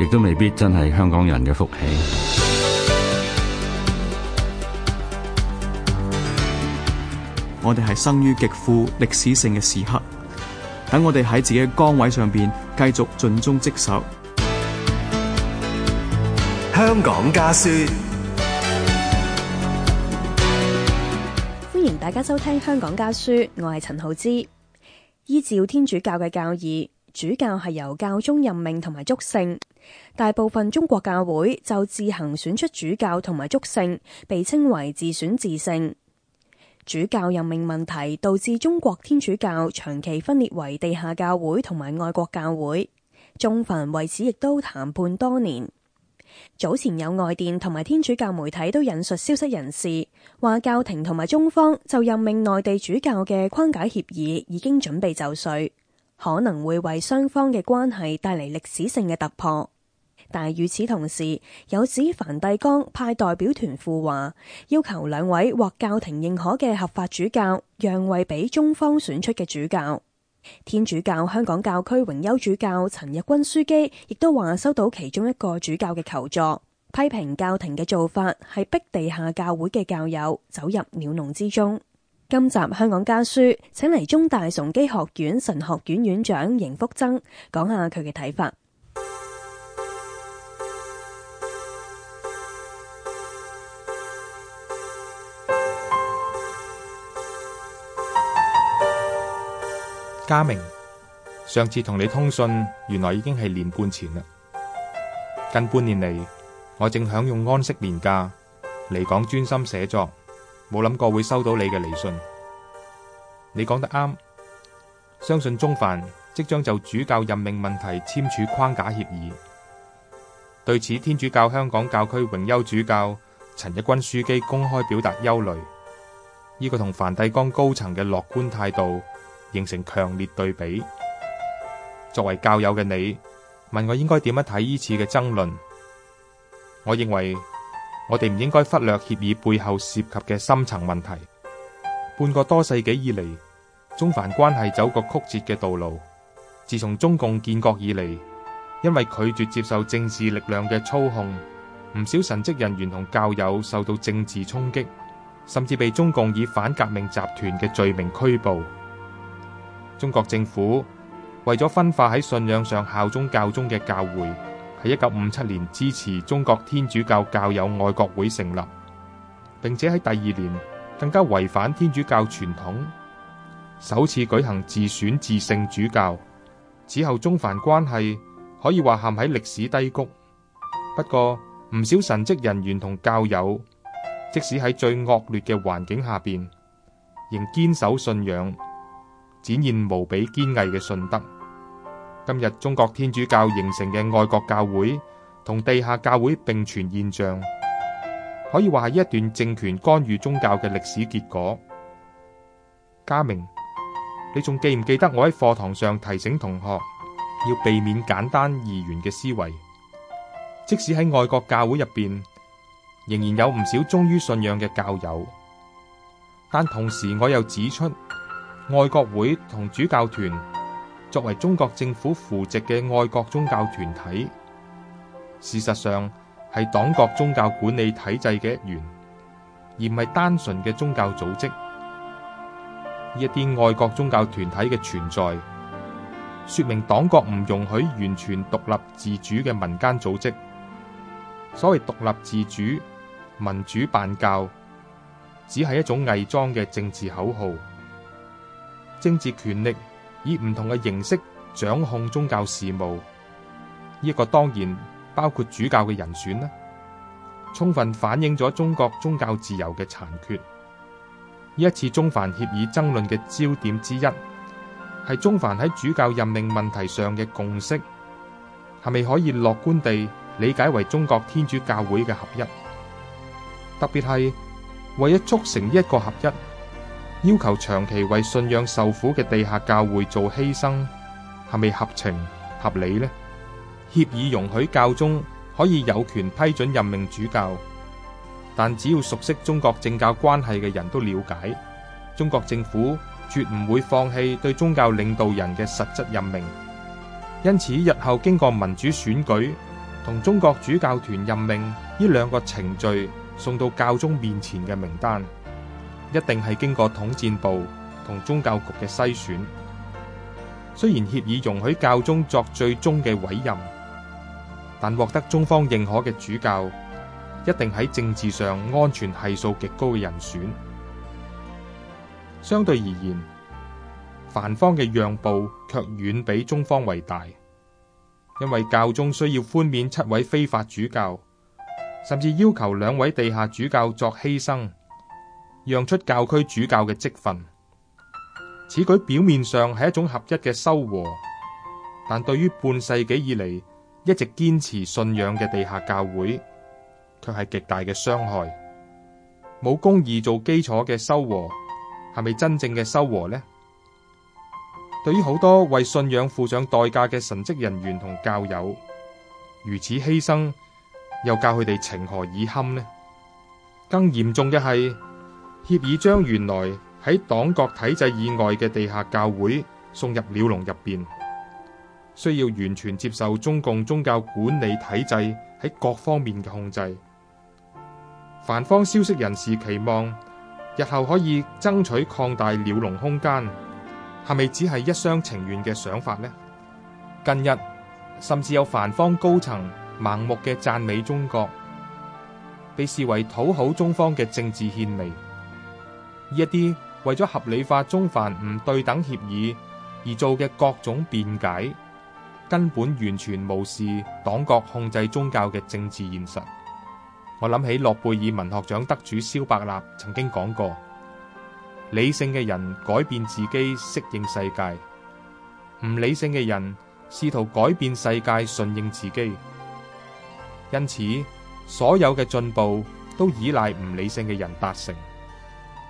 亦都未必真系香港人嘅福气。我哋系生于极富历史性嘅时刻，等我哋喺自己嘅岗位上边继续尽忠职守。香港家书，欢迎大家收听《香港家书》，我系陈浩之。依照天主教嘅教义，主教系由教宗任命同埋祝圣。大部分中国教会就自行选出主教同埋祝圣，被称为自选自圣。主教任命问题导致中国天主教长期分裂为地下教会同埋外国教会。宗繁为此亦都谈判多年。早前有外电同埋天主教媒体都引述消息人士话，教廷同埋中方就任命内地主教嘅框架协议已经准备就绪，可能会为双方嘅关系带嚟历史性嘅突破。但系，与此同时，有指梵蒂冈派代表团附话，要求两位获教廷认可嘅合法主教让位俾中方选出嘅主教。天主教香港教区荣休主教陈日君枢机亦都话收到其中一个主教嘅求助，批评教廷嘅做法系逼地下教会嘅教友走入鸟笼之中。今集《香港家书》，请嚟中大崇基学院神学院院长邢福增讲下佢嘅睇法。嘉明，上次同你通讯，原来已经系年半前啦。近半年嚟，我正享用安息年假嚟讲专心写作，冇谂过会收到你嘅嚟信。你讲得啱，相信宗范即将就主教任命问题签署框架协议。对此，天主教香港教区荣休主教陈日君枢机公开表达忧虑。呢个同梵蒂冈高层嘅乐观态度。形成强烈对比。作为教友嘅你，问我应该点样睇呢次嘅争论？我认为我哋唔应该忽略协议背后涉及嘅深层问题。半个多世纪以嚟，中梵关系走过曲折嘅道路。自从中共建国以嚟，因为拒绝接受政治力量嘅操控，唔少神职人员同教友受到政治冲击，甚至被中共以反革命集团嘅罪名拘捕。中国政府为咗分化喺信仰上效忠教宗嘅教会，喺一九五七年支持中国天主教教友爱国会成立，并且喺第二年更加违反天主教传统，首次举行自选自圣主教。此后中梵关系可以话陷喺历史低谷。不过唔少神职人员同教友，即使喺最恶劣嘅环境下边，仍坚守信仰。展现无比坚毅嘅信德。今日中国天主教形成嘅爱国教会同地下教会并存现象，可以话系一段政权干预宗教嘅历史结果。嘉明，你仲记唔记得我喺课堂上提醒同学要避免简单二元嘅思维？即使喺爱国教会入边，仍然有唔少忠于信仰嘅教友，但同时我又指出。爱国会同主教团作为中国政府扶植嘅爱国宗教团体，事实上系党国宗教管理体制嘅一员，而唔系单纯嘅宗教组织。呢一啲爱国宗教团体嘅存在，说明党国唔容许完全独立自主嘅民间组织。所谓独立自主、民主办教，只系一种伪装嘅政治口号。政治权力以唔同嘅形式掌控宗教事务，呢一个当然包括主教嘅人选啦，充分反映咗中国宗教自由嘅残缺。呢一次中梵协议争论嘅焦点之一，系中梵喺主教任命问题上嘅共识，系咪可以乐观地理解为中国天主教会嘅合一？特别系为咗促成呢一个合一。要求长期为信仰受苦嘅地下教会做牺牲，系咪合情合理咧？协议容许教宗可以有权批准任命主教，但只要熟悉中国政教关系嘅人都了解，中国政府绝唔会放弃对宗教领导人嘅实质任命。因此日后经过民主选举同中国主教团任命呢两个程序，送到教宗面前嘅名单。一定系经过统战部同宗教局嘅筛选。虽然协议容许教宗作最终嘅委任，但获得中方认可嘅主教，一定喺政治上安全系数极高嘅人选。相对而言，梵方嘅让步却远比中方为大，因为教宗需要宽免七位非法主教，甚至要求两位地下主教作牺牲。让出教区主教嘅职份，此举表面上系一种合一嘅收获，但对于半世纪以嚟一直坚持信仰嘅地下教会，却系极大嘅伤害。冇公义做基础嘅收获系咪真正嘅收获呢？对于好多为信仰付上代价嘅神职人员同教友，如此牺牲又教佢哋情何以堪呢？更严重嘅系。协议将原来喺党国体制以外嘅地下教会送入鸟笼入边，需要完全接受中共宗教管理体制喺各方面嘅控制。梵方消息人士期望日后可以争取扩大鸟笼空间，系咪只系一厢情愿嘅想法呢？近日甚至有梵方高层盲目嘅赞美中国，被视为讨好中方嘅政治献媚。呢一啲为咗合理化中梵唔对等协议而做嘅各种辩解，根本完全无视党国控制宗教嘅政治现实。我谂起诺贝尔文学奖得主萧伯纳曾经讲过：理性嘅人改变自己适应世界，唔理性嘅人试图改变世界顺应自己。因此，所有嘅进步都依赖唔理性嘅人达成。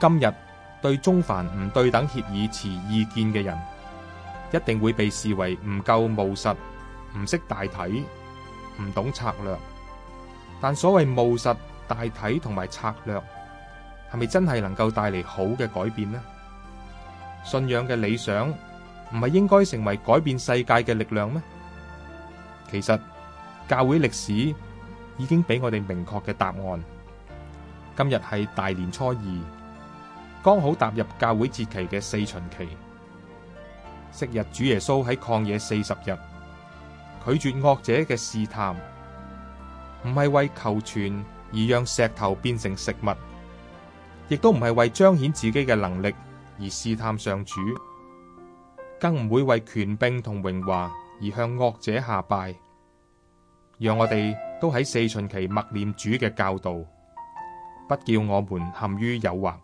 今日对中梵唔对等协议持意见嘅人，一定会被视为唔够务实、唔识大体、唔懂策略。但所谓务实、大体同埋策略，系咪真系能够带嚟好嘅改变呢？信仰嘅理想唔系应该成为改变世界嘅力量咩？其实教会历史已经俾我哋明确嘅答案。今日系大年初二。刚好踏入教会节期嘅四旬期，昔日主耶稣喺旷野四十日，拒绝恶者嘅试探，唔系为求全而让石头变成食物，亦都唔系为彰显自己嘅能力而试探上主，更唔会为权柄同荣华而向恶者下拜。让我哋都喺四旬期默念主嘅教导，不叫我们陷于诱惑。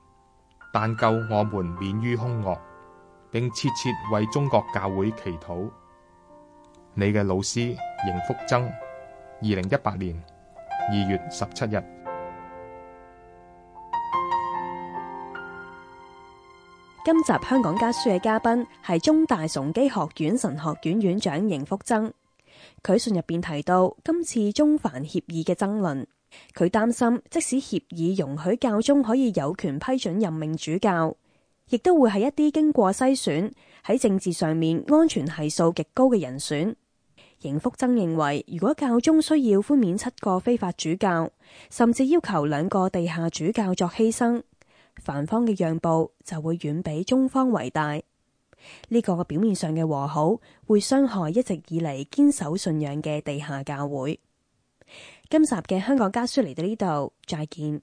但救我們免於兇惡，並切切為中國教會祈禱。你嘅老師邢福增，二零一八年二月十七日。今集香港家書嘅嘉賓係中大崇基學院神學院院長邢福增。佢信入邊提到，今次中梵協議嘅爭論。佢担心，即使协议容许教宗可以有权批准任命主教，亦都会系一啲经过筛选、喺政治上面安全系数极高嘅人选。邢福增认为，如果教宗需要宽免七个非法主教，甚至要求两个地下主教作牺牲，梵方嘅让步就会远比中方为大。呢个表面上嘅和好，会伤害一直以嚟坚守信仰嘅地下教会。今集嘅香港家书嚟到呢度，再见。